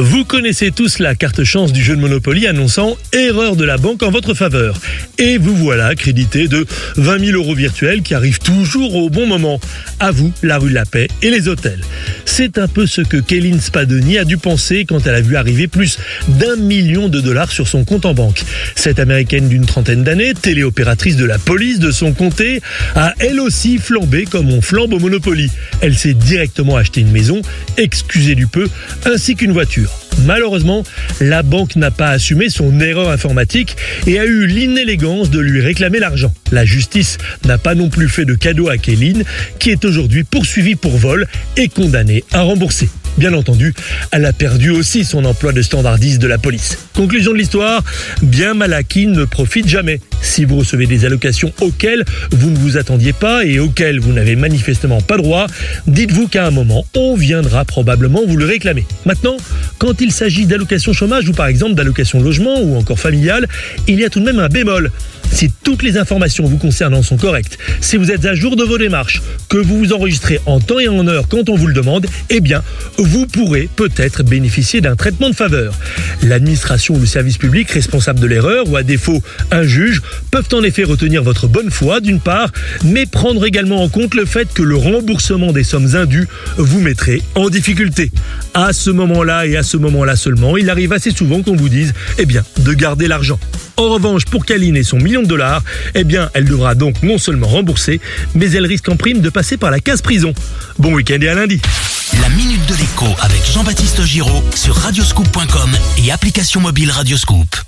Vous connaissez tous la carte chance du jeu de Monopoly annonçant erreur de la banque en votre faveur. Et vous voilà crédité de 20 000 euros virtuels qui arrivent toujours au bon moment. À vous, la rue de la Paix et les hôtels. C'est un peu ce que Kéline Spadoni a dû penser quand elle a vu arriver plus d'un million de dollars sur son compte en banque. Cette américaine d'une trentaine d'années, téléopératrice de la police de son comté, a elle aussi flambé comme on flambe au Monopoly. Elle s'est directement acheté une maison, excusez du peu, ainsi qu'une voiture. Malheureusement, la banque n'a pas assumé son erreur informatique et a eu l'inélégance de lui réclamer l'argent. La justice n'a pas non plus fait de cadeau à Kéline, qui est aujourd'hui poursuivie pour vol et condamnée à rembourser. Bien entendu, elle a perdu aussi son emploi de standardiste de la police. Conclusion de l'histoire, bien mal acquis ne profite jamais. Si vous recevez des allocations auxquelles vous ne vous attendiez pas et auxquelles vous n'avez manifestement pas droit, dites-vous qu'à un moment, on viendra probablement vous le réclamer. Maintenant, quand il s'agit d'allocations chômage ou par exemple d'allocations logement ou encore familiale, il y a tout de même un bémol. Si toutes les informations vous concernant sont correctes, si vous êtes à jour de vos démarches, que vous vous enregistrez en temps et en heure quand on vous le demande, eh bien, vous pourrez peut-être bénéficier d'un traitement de faveur. L'administration ou le service public responsable de l'erreur, ou à défaut un juge, peuvent en effet retenir votre bonne foi d'une part, mais prendre également en compte le fait que le remboursement des sommes indues vous mettrait en difficulté. À ce moment-là et à ce moment-là seulement, il arrive assez souvent qu'on vous dise, eh bien, de garder l'argent. En revanche, pour Kaline et son million de dollars, eh bien, elle devra donc non seulement rembourser, mais elle risque en prime de passer par la case prison. Bon week-end et à lundi. La minute de l'écho avec Jean-Baptiste Giraud sur radioscoop.com et application mobile Radioscoop.